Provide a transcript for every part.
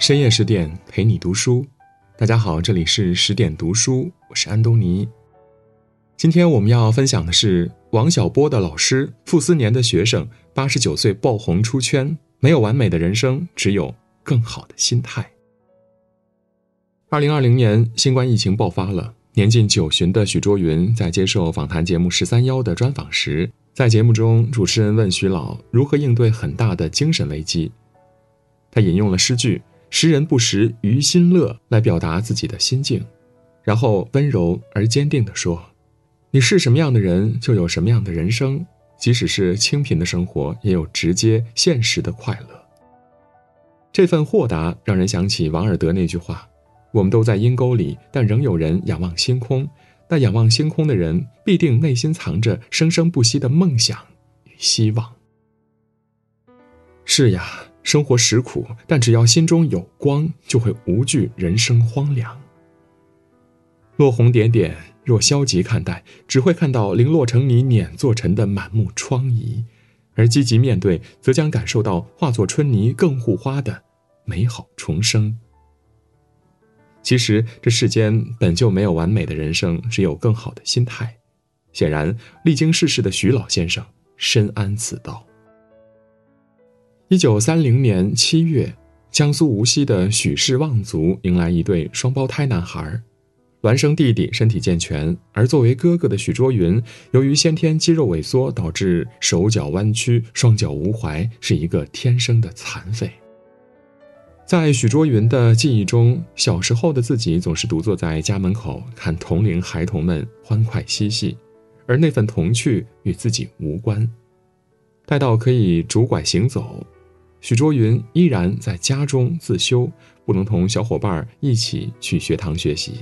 深夜十点陪你读书，大家好，这里是十点读书，我是安东尼。今天我们要分享的是王小波的老师，傅斯年的学生，八十九岁爆红出圈。没有完美的人生，只有更好的心态。二零二零年，新冠疫情爆发了，年近九旬的许卓云在接受访谈节目《十三幺》的专访时，在节目中，主持人问徐老如何应对很大的精神危机，他引用了诗句。识人不识于心乐，来表达自己的心境，然后温柔而坚定地说：“你是什么样的人，就有什么样的人生。即使是清贫的生活，也有直接现实的快乐。”这份豁达让人想起王尔德那句话：“我们都在阴沟里，但仍有人仰望星空。那仰望星空的人，必定内心藏着生生不息的梦想与希望。”是呀。生活实苦，但只要心中有光，就会无惧人生荒凉。落红点点，若消极看待，只会看到零落成泥碾作尘的满目疮痍；而积极面对，则将感受到化作春泥更护花的美好重生。其实，这世间本就没有完美的人生，只有更好的心态。显然，历经世事的徐老先生深谙此道。一九三零年七月，江苏无锡的许氏望族迎来一对双胞胎男孩，孪生弟弟身体健全，而作为哥哥的许卓云，由于先天肌肉萎缩，导致手脚弯曲、双脚无踝，是一个天生的残废。在许卓云的记忆中，小时候的自己总是独坐在家门口，看同龄孩童们欢快嬉戏，而那份童趣与自己无关。待到可以拄拐行走。许卓云依然在家中自修，不能同小伙伴一起去学堂学习。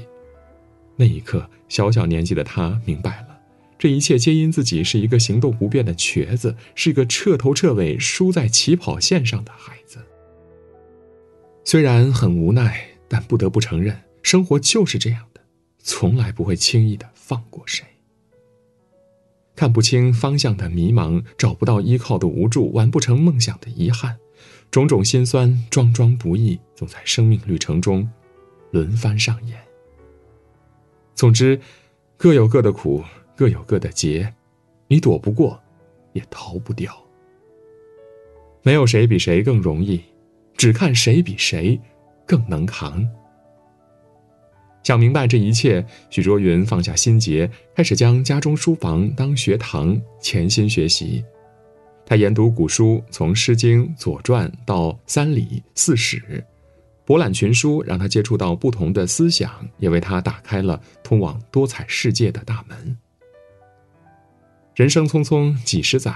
那一刻，小小年纪的他明白了，这一切皆因自己是一个行动不便的瘸子，是一个彻头彻尾输在起跑线上的孩子。虽然很无奈，但不得不承认，生活就是这样的，从来不会轻易的放过谁。看不清方向的迷茫，找不到依靠的无助，完不成梦想的遗憾。种种心酸，桩桩不易，总在生命旅程中轮番上演。总之，各有各的苦，各有各的劫，你躲不过，也逃不掉。没有谁比谁更容易，只看谁比谁更能扛。想明白这一切，许卓云放下心结，开始将家中书房当学堂，潜心学习。他研读古书，从《诗经》《左传》到《三礼》《四史》，博览群书，让他接触到不同的思想，也为他打开了通往多彩世界的大门。人生匆匆几十载，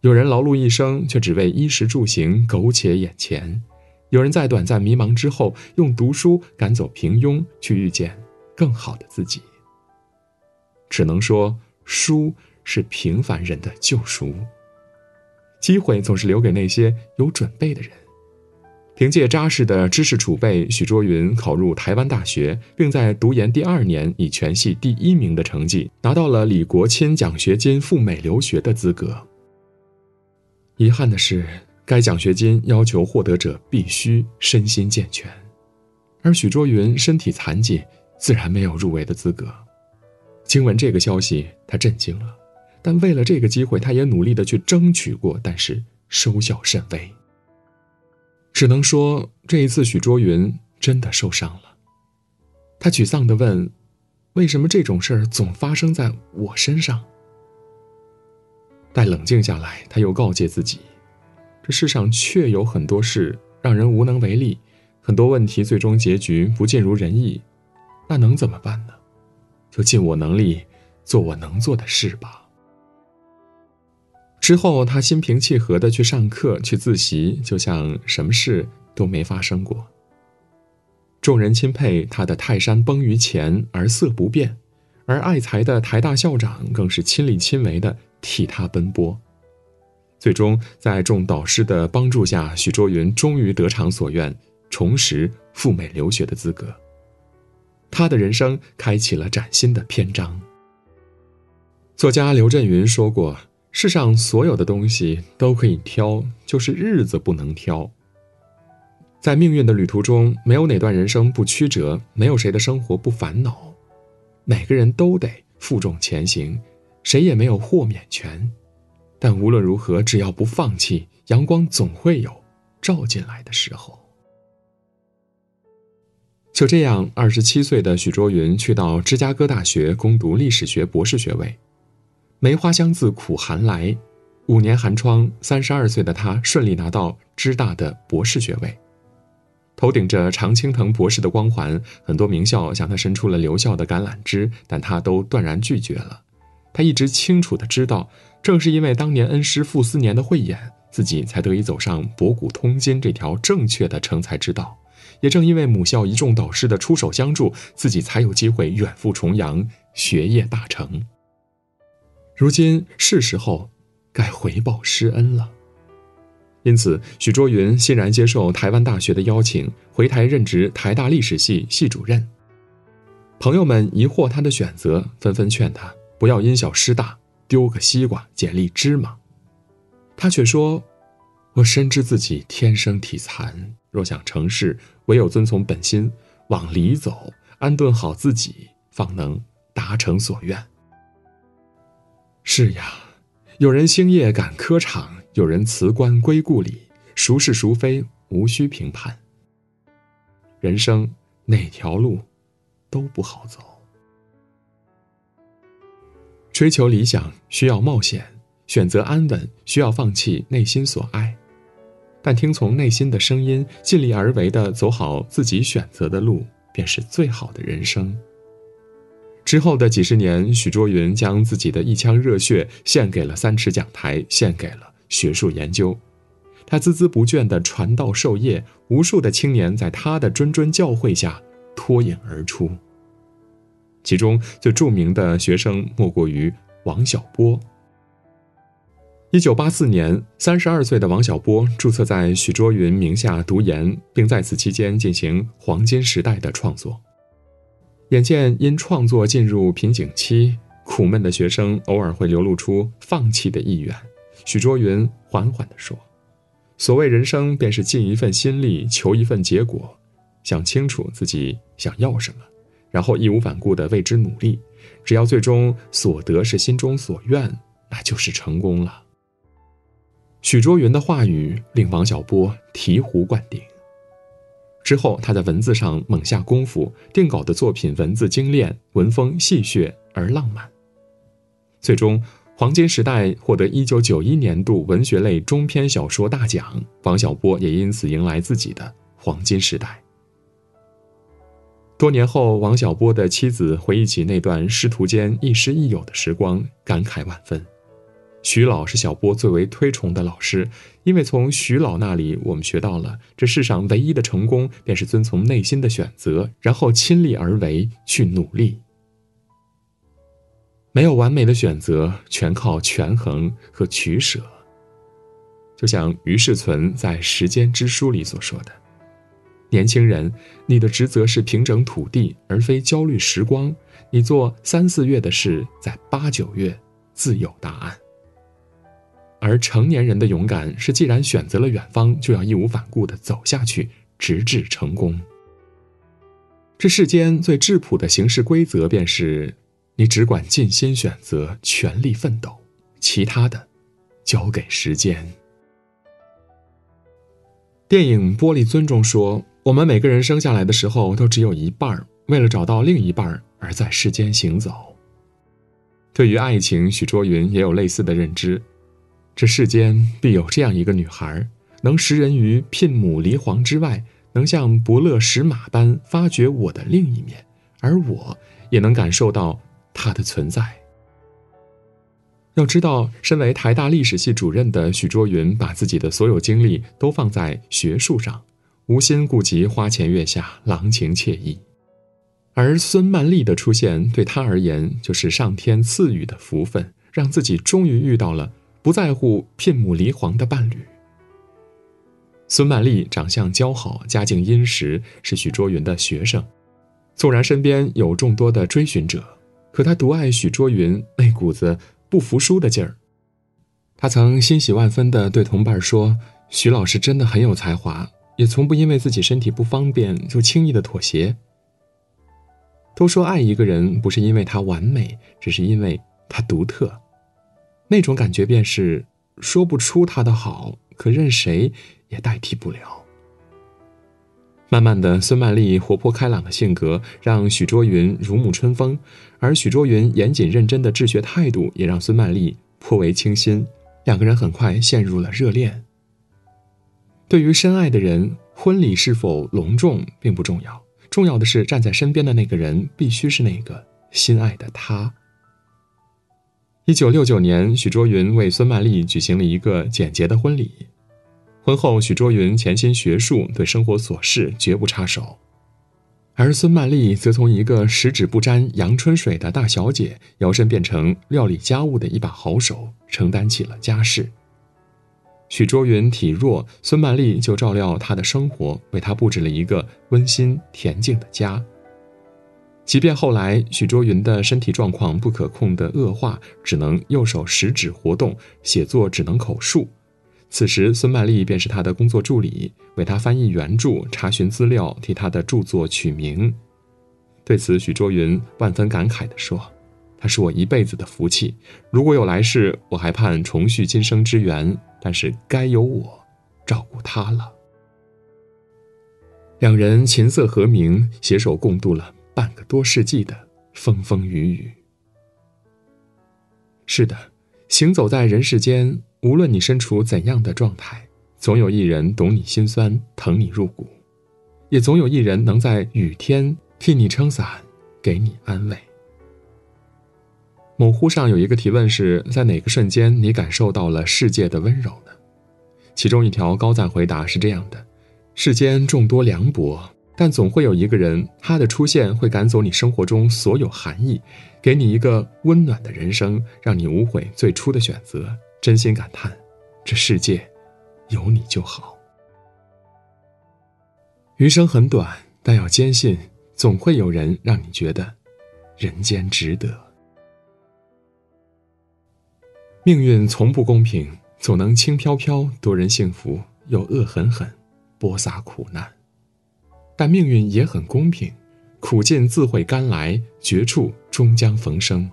有人劳碌一生，却只为衣食住行苟且眼前；有人在短暂迷茫之后，用读书赶走平庸，去遇见更好的自己。只能说，书是平凡人的救赎。机会总是留给那些有准备的人。凭借扎实的知识储备，许卓云考入台湾大学，并在读研第二年以全系第一名的成绩拿到了李国钦奖学金赴美留学的资格。遗憾的是，该奖学金要求获得者必须身心健全，而许卓云身体残疾，自然没有入围的资格。听闻这个消息，他震惊了。但为了这个机会，他也努力的去争取过，但是收效甚微。只能说这一次许卓云真的受伤了。他沮丧的问：“为什么这种事儿总发生在我身上？”待冷静下来，他又告诫自己：“这世上确有很多事让人无能为力，很多问题最终结局不尽如人意，那能怎么办呢？就尽我能力做我能做的事吧。”之后，他心平气和的去上课、去自习，就像什么事都没发生过。众人钦佩他的泰山崩于前而色不变，而爱才的台大校长更是亲力亲为的替他奔波。最终，在众导师的帮助下，许卓云终于得偿所愿，重拾赴美留学的资格。他的人生开启了崭新的篇章。作家刘震云说过。世上所有的东西都可以挑，就是日子不能挑。在命运的旅途中，没有哪段人生不曲折，没有谁的生活不烦恼，每个人都得负重前行，谁也没有豁免权。但无论如何，只要不放弃，阳光总会有照进来的时候。就这样，二十七岁的许卓云去到芝加哥大学攻读历史学博士学位。梅花香自苦寒来，五年寒窗，三十二岁的他顺利拿到芝大的博士学位。头顶着常青藤博士的光环，很多名校向他伸出了留校的橄榄枝，但他都断然拒绝了。他一直清楚的知道，正是因为当年恩师傅斯年的慧眼，自己才得以走上博古通今这条正确的成才之道。也正因为母校一众导师的出手相助，自己才有机会远赴重洋，学业大成。如今是时候该回报师恩了，因此许卓云欣然接受台湾大学的邀请，回台任职台大历史系系主任。朋友们疑惑他的选择，纷纷劝他不要因小失大，丢个西瓜捡粒芝麻。他却说：“我深知自己天生体残。”若想成事，唯有遵从本心，往里走，安顿好自己，方能达成所愿。是呀，有人星夜赶科场，有人辞官归故里，孰是孰非，无需评判。人生哪条路都不好走，追求理想需要冒险，选择安稳需要放弃内心所爱。但听从内心的声音，尽力而为的走好自己选择的路，便是最好的人生。之后的几十年，许卓云将自己的一腔热血献给了三尺讲台，献给了学术研究。他孜孜不倦地传道授业，无数的青年在他的谆谆教诲下脱颖而出。其中最著名的学生莫过于王小波。一九八四年，三十二岁的王小波注册在许卓云名下读研，并在此期间进行《黄金时代》的创作。眼见因创作进入瓶颈期，苦闷的学生偶尔会流露出放弃的意愿。许卓云缓缓地说：“所谓人生，便是尽一份心力，求一份结果。想清楚自己想要什么，然后义无反顾地为之努力。只要最终所得是心中所愿，那就是成功了。”许卓云的话语令王小波醍醐灌顶。之后，他在文字上猛下功夫，定稿的作品文字精炼，文风戏谑而浪漫。最终，《黄金时代》获得1991年度文学类中篇小说大奖，王小波也因此迎来自己的黄金时代。多年后，王小波的妻子回忆起那段师徒间亦师亦友的时光，感慨万分。徐老是小波最为推崇的老师，因为从徐老那里，我们学到了这世上唯一的成功，便是遵从内心的选择，然后亲力而为去努力。没有完美的选择，全靠权衡和取舍。就像于世存在《时间之书》里所说的：“年轻人，你的职责是平整土地，而非焦虑时光。你做三四月的事，在八九月自有答案。”而成年人的勇敢是，既然选择了远方，就要义无反顾地走下去，直至成功。这世间最质朴的行事规则，便是你只管尽心选择，全力奋斗，其他的交给时间。电影《玻璃樽》中说：“我们每个人生下来的时候，都只有一半为了找到另一半而在世间行走。”对于爱情，许卓云也有类似的认知。这世间必有这样一个女孩，能识人于牝牡离黄之外，能像伯乐识马般发掘我的另一面，而我也能感受到她的存在。要知道，身为台大历史系主任的许卓云，把自己的所有精力都放在学术上，无心顾及花前月下、郎情妾意。而孙曼丽的出现，对他而言就是上天赐予的福分，让自己终于遇到了。不在乎聘母离黄的伴侣。孙曼丽长相姣好，家境殷实，是许卓云的学生。纵然身边有众多的追寻者，可他独爱许卓云那股子不服输的劲儿。他曾欣喜万分地对同伴说：“许老师真的很有才华，也从不因为自己身体不方便就轻易的妥协。都说爱一个人不是因为他完美，只是因为他独特，那种感觉便是说不出他的好，可任谁也代替不了。慢慢的，孙曼丽活泼开朗的性格让许卓云如沐春风，而许卓云严谨认真的治学态度也让孙曼丽颇为倾心。两个人很快陷入了热恋。对于深爱的人，婚礼是否隆重并不重要，重要的是站在身边的那个人必须是那个心爱的他。一九六九年，许卓云为孙曼丽举行了一个简洁的婚礼。婚后，许卓云潜心学术，对生活琐事绝不插手；而孙曼丽则从一个十指不沾阳春水的大小姐，摇身变成料理家务的一把好手，承担起了家事。许卓云体弱，孙曼丽就照料他的生活，为他布置了一个温馨恬静的家。即便后来许卓云的身体状况不可控的恶化，只能右手食指活动，写作只能口述。此时，孙曼丽便是他的工作助理，为他翻译原著、查询资料、替他的著作取名。对此，许卓云万分感慨地说：“他是我一辈子的福气，如果有来世，我还盼重续今生之缘。但是该由我照顾他了。”两人琴瑟和鸣，携手共度了半个多世纪的风风雨雨。是的，行走在人世间。无论你身处怎样的状态，总有一人懂你心酸，疼你入骨；也总有一人能在雨天替你撑伞，给你安慰。某乎上有一个提问是在哪个瞬间你感受到了世界的温柔呢？其中一条高赞回答是这样的：世间众多凉薄，但总会有一个人，他的出现会赶走你生活中所有寒意，给你一个温暖的人生，让你无悔最初的选择。真心感叹，这世界有你就好。余生很短，但要坚信，总会有人让你觉得人间值得。命运从不公平，总能轻飘飘夺人幸福，又恶狠狠播撒苦难。但命运也很公平，苦尽自会甘来，绝处终将逢生。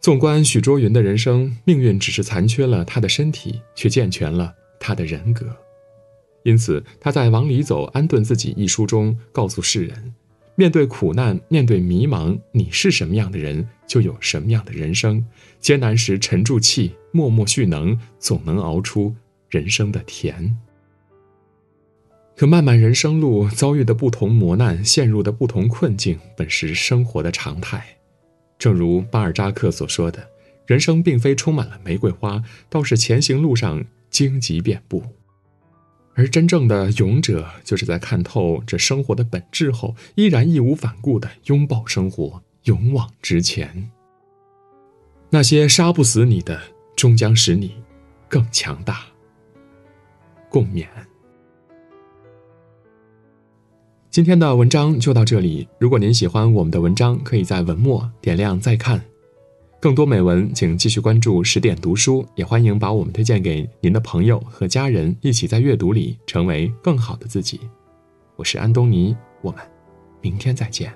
纵观许卓云的人生，命运只是残缺了他的身体，却健全了他的人格。因此，他在《往里走，安顿自己》一书中告诉世人：面对苦难，面对迷茫，你是什么样的人，就有什么样的人生。艰难时沉住气，默默蓄能，总能熬出人生的甜。可漫漫人生路，遭遇的不同磨难，陷入的不同困境，本是生活的常态。正如巴尔扎克所说的，人生并非充满了玫瑰花，倒是前行路上荆棘遍布。而真正的勇者，就是在看透这生活的本质后，依然义无反顾地拥抱生活，勇往直前。那些杀不死你的，终将使你更强大。共勉。今天的文章就到这里。如果您喜欢我们的文章，可以在文末点亮再看。更多美文，请继续关注十点读书，也欢迎把我们推荐给您的朋友和家人，一起在阅读里成为更好的自己。我是安东尼，我们明天再见。